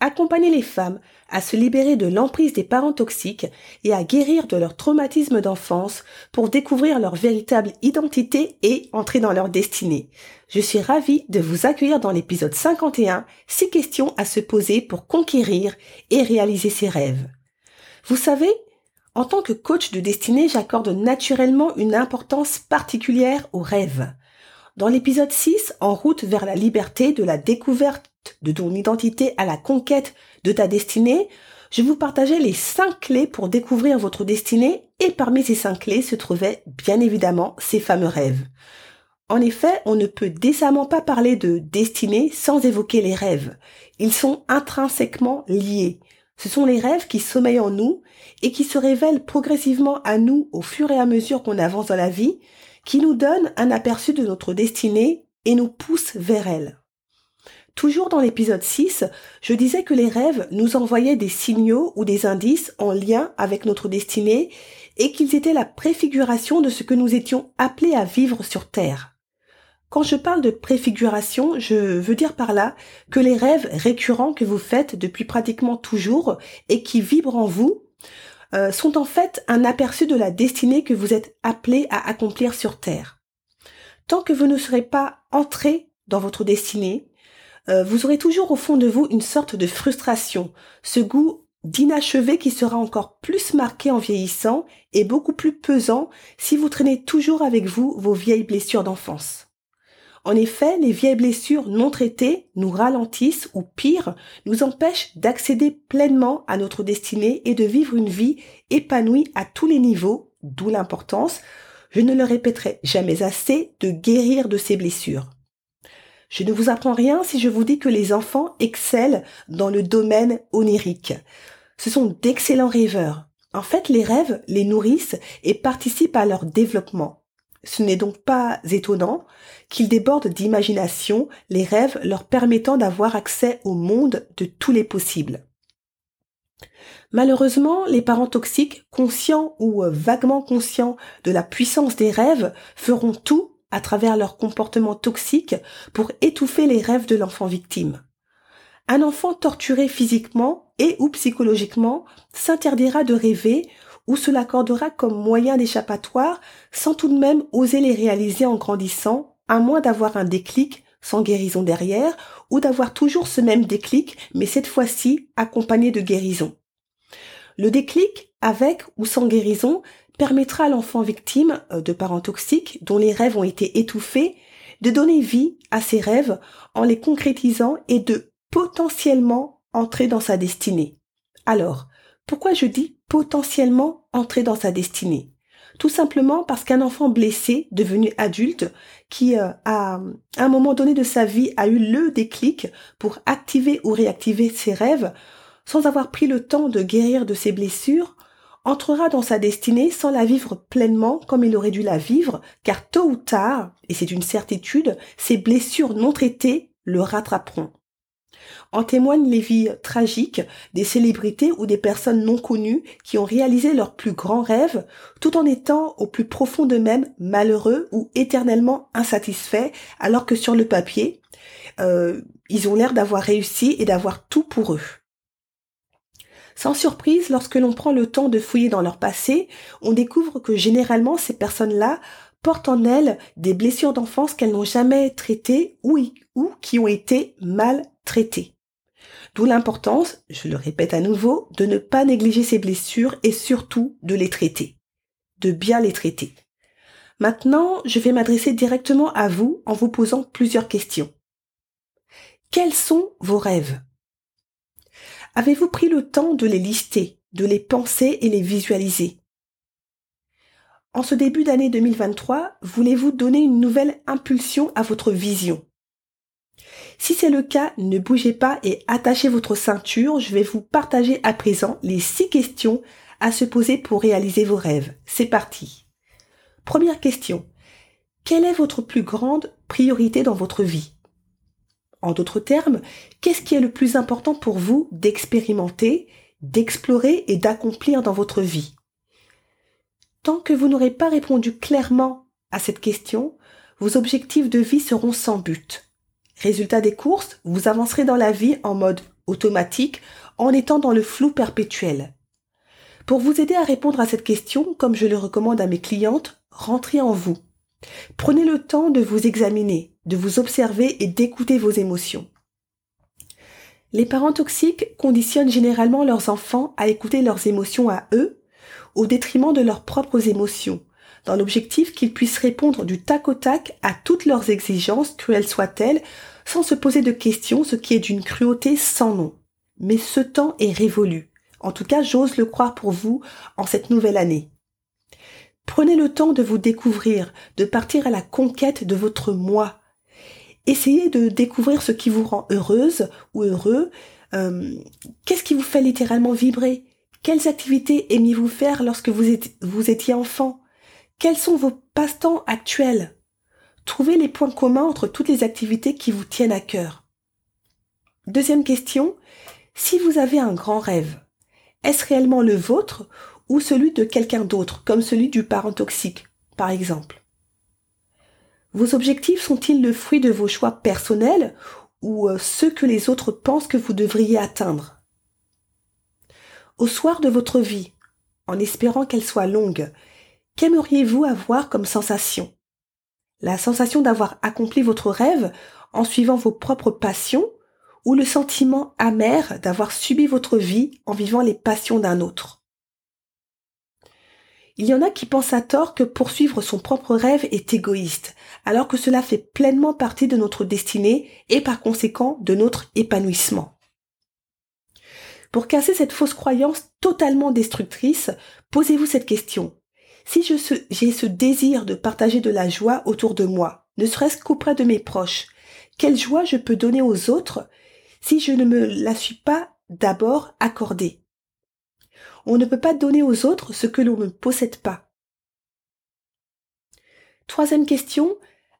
Accompagner les femmes à se libérer de l'emprise des parents toxiques et à guérir de leur traumatisme d'enfance pour découvrir leur véritable identité et entrer dans leur destinée. Je suis ravie de vous accueillir dans l'épisode 51, six questions à se poser pour conquérir et réaliser ses rêves. Vous savez, en tant que coach de destinée, j'accorde naturellement une importance particulière aux rêves. Dans l'épisode 6, En route vers la liberté, de la découverte de ton identité à la conquête de ta destinée, je vous partageais les cinq clés pour découvrir votre destinée et parmi ces cinq clés se trouvaient bien évidemment ces fameux rêves. En effet, on ne peut décemment pas parler de destinée sans évoquer les rêves. Ils sont intrinsèquement liés. Ce sont les rêves qui sommeillent en nous et qui se révèlent progressivement à nous au fur et à mesure qu'on avance dans la vie, qui nous donne un aperçu de notre destinée et nous pousse vers elle. Toujours dans l'épisode 6, je disais que les rêves nous envoyaient des signaux ou des indices en lien avec notre destinée et qu'ils étaient la préfiguration de ce que nous étions appelés à vivre sur Terre. Quand je parle de préfiguration, je veux dire par là que les rêves récurrents que vous faites depuis pratiquement toujours et qui vibrent en vous euh, sont en fait un aperçu de la destinée que vous êtes appelé à accomplir sur Terre. Tant que vous ne serez pas entré dans votre destinée, euh, vous aurez toujours au fond de vous une sorte de frustration, ce goût d'inachevé qui sera encore plus marqué en vieillissant et beaucoup plus pesant si vous traînez toujours avec vous vos vieilles blessures d'enfance. En effet, les vieilles blessures non traitées nous ralentissent ou pire, nous empêchent d'accéder pleinement à notre destinée et de vivre une vie épanouie à tous les niveaux, d'où l'importance, je ne le répéterai jamais assez, de guérir de ces blessures. Je ne vous apprends rien si je vous dis que les enfants excellent dans le domaine onirique. Ce sont d'excellents rêveurs. En fait, les rêves les nourrissent et participent à leur développement. Ce n'est donc pas étonnant qu'ils débordent d'imagination, les rêves leur permettant d'avoir accès au monde de tous les possibles. Malheureusement, les parents toxiques, conscients ou euh, vaguement conscients de la puissance des rêves, feront tout à travers leur comportement toxique pour étouffer les rêves de l'enfant victime. Un enfant torturé physiquement et ou psychologiquement s'interdira de rêver ou se l'accordera comme moyen d'échappatoire sans tout de même oser les réaliser en grandissant, à moins d'avoir un déclic sans guérison derrière, ou d'avoir toujours ce même déclic, mais cette fois-ci accompagné de guérison. Le déclic, avec ou sans guérison, permettra à l'enfant victime euh, de parents toxiques dont les rêves ont été étouffés de donner vie à ses rêves en les concrétisant et de potentiellement entrer dans sa destinée. Alors, pourquoi je dis potentiellement entrer dans sa destinée? Tout simplement parce qu'un enfant blessé, devenu adulte, qui euh, à un moment donné de sa vie a eu le déclic pour activer ou réactiver ses rêves, sans avoir pris le temps de guérir de ses blessures, entrera dans sa destinée sans la vivre pleinement comme il aurait dû la vivre, car tôt ou tard, et c'est une certitude, ses blessures non traitées le rattraperont. En témoignent les vies tragiques des célébrités ou des personnes non connues qui ont réalisé leurs plus grands rêves tout en étant au plus profond d'eux-mêmes malheureux ou éternellement insatisfaits alors que sur le papier, euh, ils ont l'air d'avoir réussi et d'avoir tout pour eux. Sans surprise, lorsque l'on prend le temps de fouiller dans leur passé, on découvre que généralement ces personnes-là portent en elles des blessures d'enfance qu'elles n'ont jamais traitées ou, qui ont été mal traitées. D'où l'importance, je le répète à nouveau, de ne pas négliger ces blessures et surtout de les traiter. De bien les traiter. Maintenant, je vais m'adresser directement à vous en vous posant plusieurs questions. Quels sont vos rêves? Avez-vous pris le temps de les lister, de les penser et les visualiser? En ce début d'année 2023, voulez-vous donner une nouvelle impulsion à votre vision? Si c'est le cas, ne bougez pas et attachez votre ceinture. Je vais vous partager à présent les six questions à se poser pour réaliser vos rêves. C'est parti. Première question. Quelle est votre plus grande priorité dans votre vie? En d'autres termes, qu'est-ce qui est le plus important pour vous d'expérimenter, d'explorer et d'accomplir dans votre vie? Tant que vous n'aurez pas répondu clairement à cette question, vos objectifs de vie seront sans but. Résultat des courses, vous avancerez dans la vie en mode automatique en étant dans le flou perpétuel. Pour vous aider à répondre à cette question, comme je le recommande à mes clientes, rentrez en vous. Prenez le temps de vous examiner, de vous observer et d'écouter vos émotions. Les parents toxiques conditionnent généralement leurs enfants à écouter leurs émotions à eux, au détriment de leurs propres émotions, dans l'objectif qu'ils puissent répondre du tac au tac à toutes leurs exigences, cruelles soient-elles, sans se poser de questions, ce qui est d'une cruauté sans nom. Mais ce temps est révolu. En tout cas, j'ose le croire pour vous en cette nouvelle année. Prenez le temps de vous découvrir, de partir à la conquête de votre moi. Essayez de découvrir ce qui vous rend heureuse ou heureux. Euh, qu'est-ce qui vous fait littéralement vibrer? Quelles activités aimiez-vous faire lorsque vous, vous étiez enfant? Quels sont vos passe-temps actuels? Trouvez les points communs entre toutes les activités qui vous tiennent à cœur. Deuxième question, si vous avez un grand rêve, est-ce réellement le vôtre ou celui de quelqu'un d'autre, comme celui du parent toxique, par exemple. Vos objectifs sont-ils le fruit de vos choix personnels ou euh, ceux que les autres pensent que vous devriez atteindre? Au soir de votre vie, en espérant qu'elle soit longue, qu'aimeriez-vous avoir comme sensation? La sensation d'avoir accompli votre rêve en suivant vos propres passions ou le sentiment amer d'avoir subi votre vie en vivant les passions d'un autre? Il y en a qui pensent à tort que poursuivre son propre rêve est égoïste, alors que cela fait pleinement partie de notre destinée et par conséquent de notre épanouissement. Pour casser cette fausse croyance totalement destructrice, posez-vous cette question. Si j'ai ce désir de partager de la joie autour de moi, ne serait-ce qu'auprès de mes proches, quelle joie je peux donner aux autres si je ne me la suis pas d'abord accordée? On ne peut pas donner aux autres ce que l'on ne possède pas. Troisième question,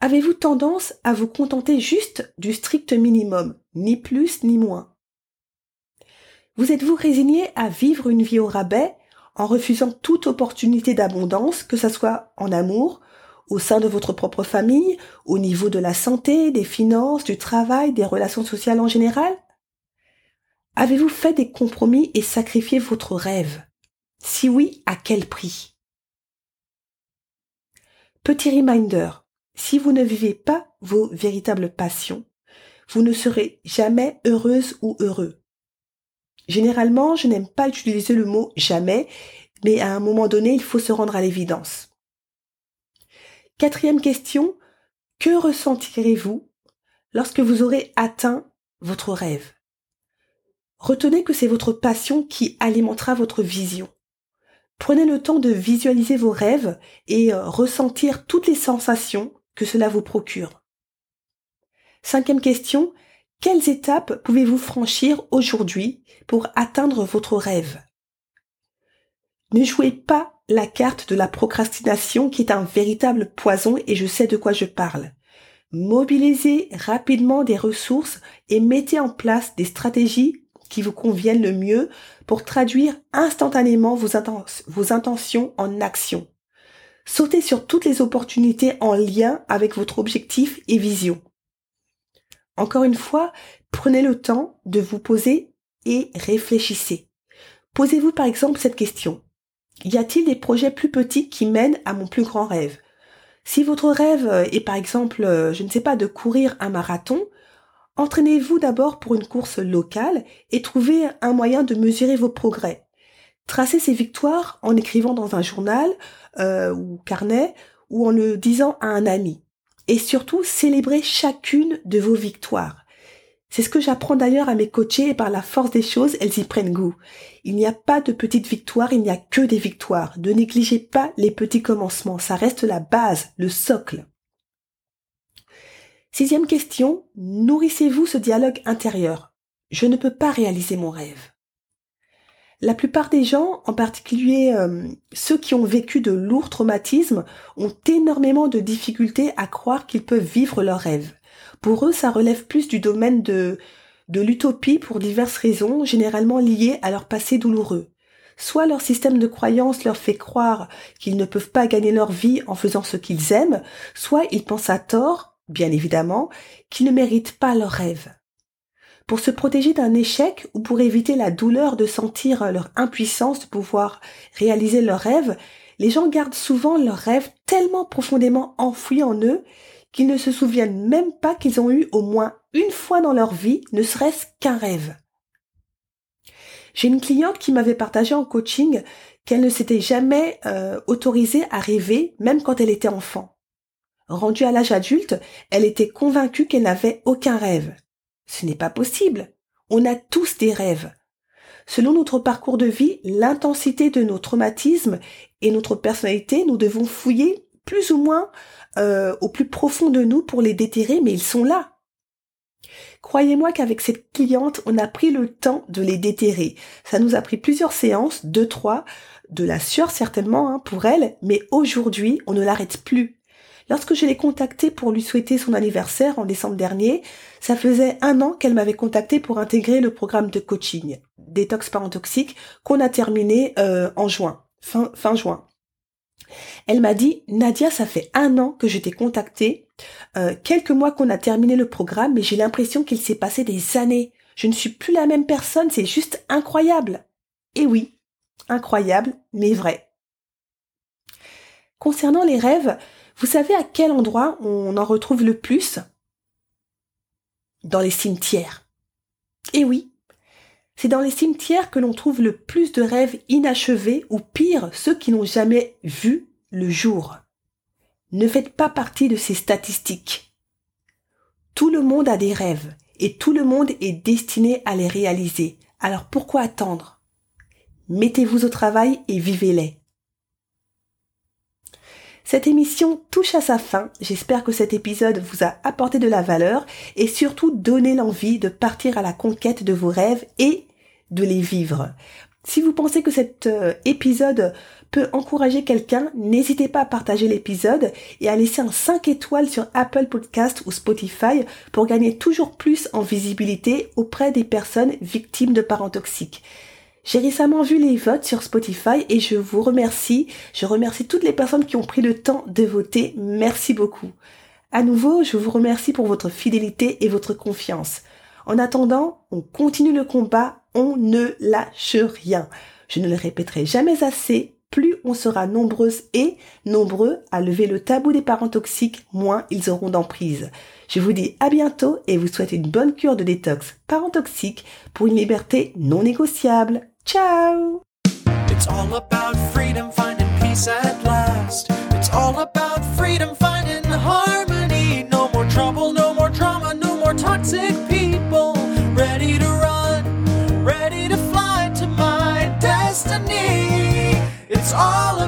avez-vous tendance à vous contenter juste du strict minimum, ni plus ni moins? Vous êtes-vous résigné à vivre une vie au rabais en refusant toute opportunité d'abondance, que ce soit en amour, au sein de votre propre famille, au niveau de la santé, des finances, du travail, des relations sociales en général? Avez-vous fait des compromis et sacrifié votre rêve? Si oui, à quel prix? Petit reminder, si vous ne vivez pas vos véritables passions, vous ne serez jamais heureuse ou heureux. Généralement, je n'aime pas utiliser le mot jamais, mais à un moment donné, il faut se rendre à l'évidence. Quatrième question, que ressentirez-vous lorsque vous aurez atteint votre rêve? Retenez que c'est votre passion qui alimentera votre vision. Prenez le temps de visualiser vos rêves et euh, ressentir toutes les sensations que cela vous procure. Cinquième question, quelles étapes pouvez-vous franchir aujourd'hui pour atteindre votre rêve? Ne jouez pas la carte de la procrastination qui est un véritable poison et je sais de quoi je parle. Mobilisez rapidement des ressources et mettez en place des stratégies qui vous conviennent le mieux pour traduire instantanément vos, intentions en action. Sautez sur toutes les opportunités en lien avec votre objectif et vision. Encore une fois, prenez le temps de vous poser et réfléchissez. Posez-vous par exemple cette question. Y a-t-il des projets plus petits qui mènent à mon plus grand rêve? Si votre rêve est par exemple, euh, je ne sais pas, de courir un marathon, entraînez-vous d'abord pour une course locale et trouvez un moyen de mesurer vos progrès. Tracez ces victoires en écrivant dans un journal euh, ou carnet ou en le disant à un ami. Et surtout, célébrez chacune de vos victoires. C'est ce que j'apprends d'ailleurs à mes coachés et par la force des choses, elles y prennent goût. Il n'y a pas de petites victoires, il n'y a que des victoires. Ne négligez pas les petits commencements, ça reste la base, le socle. Sixième question, nourrissez-vous ce dialogue intérieur Je ne peux pas réaliser mon rêve. La plupart des gens, en particulier euh, ceux qui ont vécu de lourds traumatismes, ont énormément de difficultés à croire qu'ils peuvent vivre leurs rêves. Pour eux, ça relève plus du domaine de, de l'utopie pour diverses raisons, généralement liées à leur passé douloureux. Soit leur système de croyance leur fait croire qu'ils ne peuvent pas gagner leur vie en faisant ce qu'ils aiment, soit ils pensent à tort, bien évidemment, qu'ils ne méritent pas leurs rêves. Pour se protéger d'un échec ou pour éviter la douleur de sentir leur impuissance de pouvoir réaliser leurs rêves, les gens gardent souvent leurs rêves tellement profondément enfouis en eux qu'ils ne se souviennent même pas qu'ils ont eu au moins une fois dans leur vie, ne serait-ce qu'un rêve. J'ai une cliente qui m'avait partagé en coaching qu'elle ne s'était jamais euh, autorisée à rêver, même quand elle était enfant. Rendue à l'âge adulte, elle était convaincue qu'elle n'avait aucun rêve. Ce n'est pas possible. On a tous des rêves. Selon notre parcours de vie, l'intensité de nos traumatismes et notre personnalité, nous devons fouiller plus ou moins euh, au plus profond de nous pour les déterrer, mais ils sont là. Croyez-moi qu'avec cette cliente, on a pris le temps de les déterrer. Ça nous a pris plusieurs séances, deux, trois, de la sueur certainement hein, pour elle, mais aujourd'hui, on ne l'arrête plus. Lorsque je l'ai contactée pour lui souhaiter son anniversaire en décembre dernier, ça faisait un an qu'elle m'avait contacté pour intégrer le programme de coaching détox parent toxique qu'on a terminé euh, en juin, fin, juin. Elle m'a dit, Nadia, ça fait un an que je t'ai contacté, euh, quelques mois qu'on a terminé le programme, mais j'ai l'impression qu'il s'est passé des années. Je ne suis plus la même personne, c'est juste incroyable. Et oui, incroyable, mais vrai. Concernant les rêves, vous savez à quel endroit on en retrouve le plus? Dans les cimetières. Et oui, c'est dans les cimetières que l'on trouve le plus de rêves inachevés ou pire, ceux qui n'ont jamais vu le jour. Ne faites pas partie de ces statistiques. Tout le monde a des rêves et tout le monde est destiné à les réaliser. Alors pourquoi attendre? Mettez-vous au travail et vivez-les. Cette émission touche à sa fin. J'espère que cet épisode vous a apporté de la valeur et surtout donné l'envie de partir à la conquête de vos rêves et de les vivre. Si vous pensez que cet euh, épisode peut encourager quelqu'un, n'hésitez pas à partager l'épisode et à laisser un 5 étoiles sur Apple Podcast ou Spotify pour gagner toujours plus en visibilité auprès des personnes victimes de parents toxiques. J'ai récemment vu les votes sur Spotify et je vous remercie. Je remercie toutes les personnes qui ont pris le temps de voter. Merci beaucoup. À nouveau, je vous remercie pour votre fidélité et votre confiance. En attendant, on continue le combat, on ne lâche rien. Je ne le répéterai jamais assez, plus on sera nombreuses et nombreux à lever le tabou des parents toxiques, moins ils auront d'emprise. Je vous dis à bientôt et vous souhaite une bonne cure de détox parents toxiques pour une liberté non négociable. Ciao It's all about freedom, finding peace at last. It's all about freedom, finding harmony. No more trouble, no more drama, no more toxic people. Ready to run, ready to fly to my destiny. It's all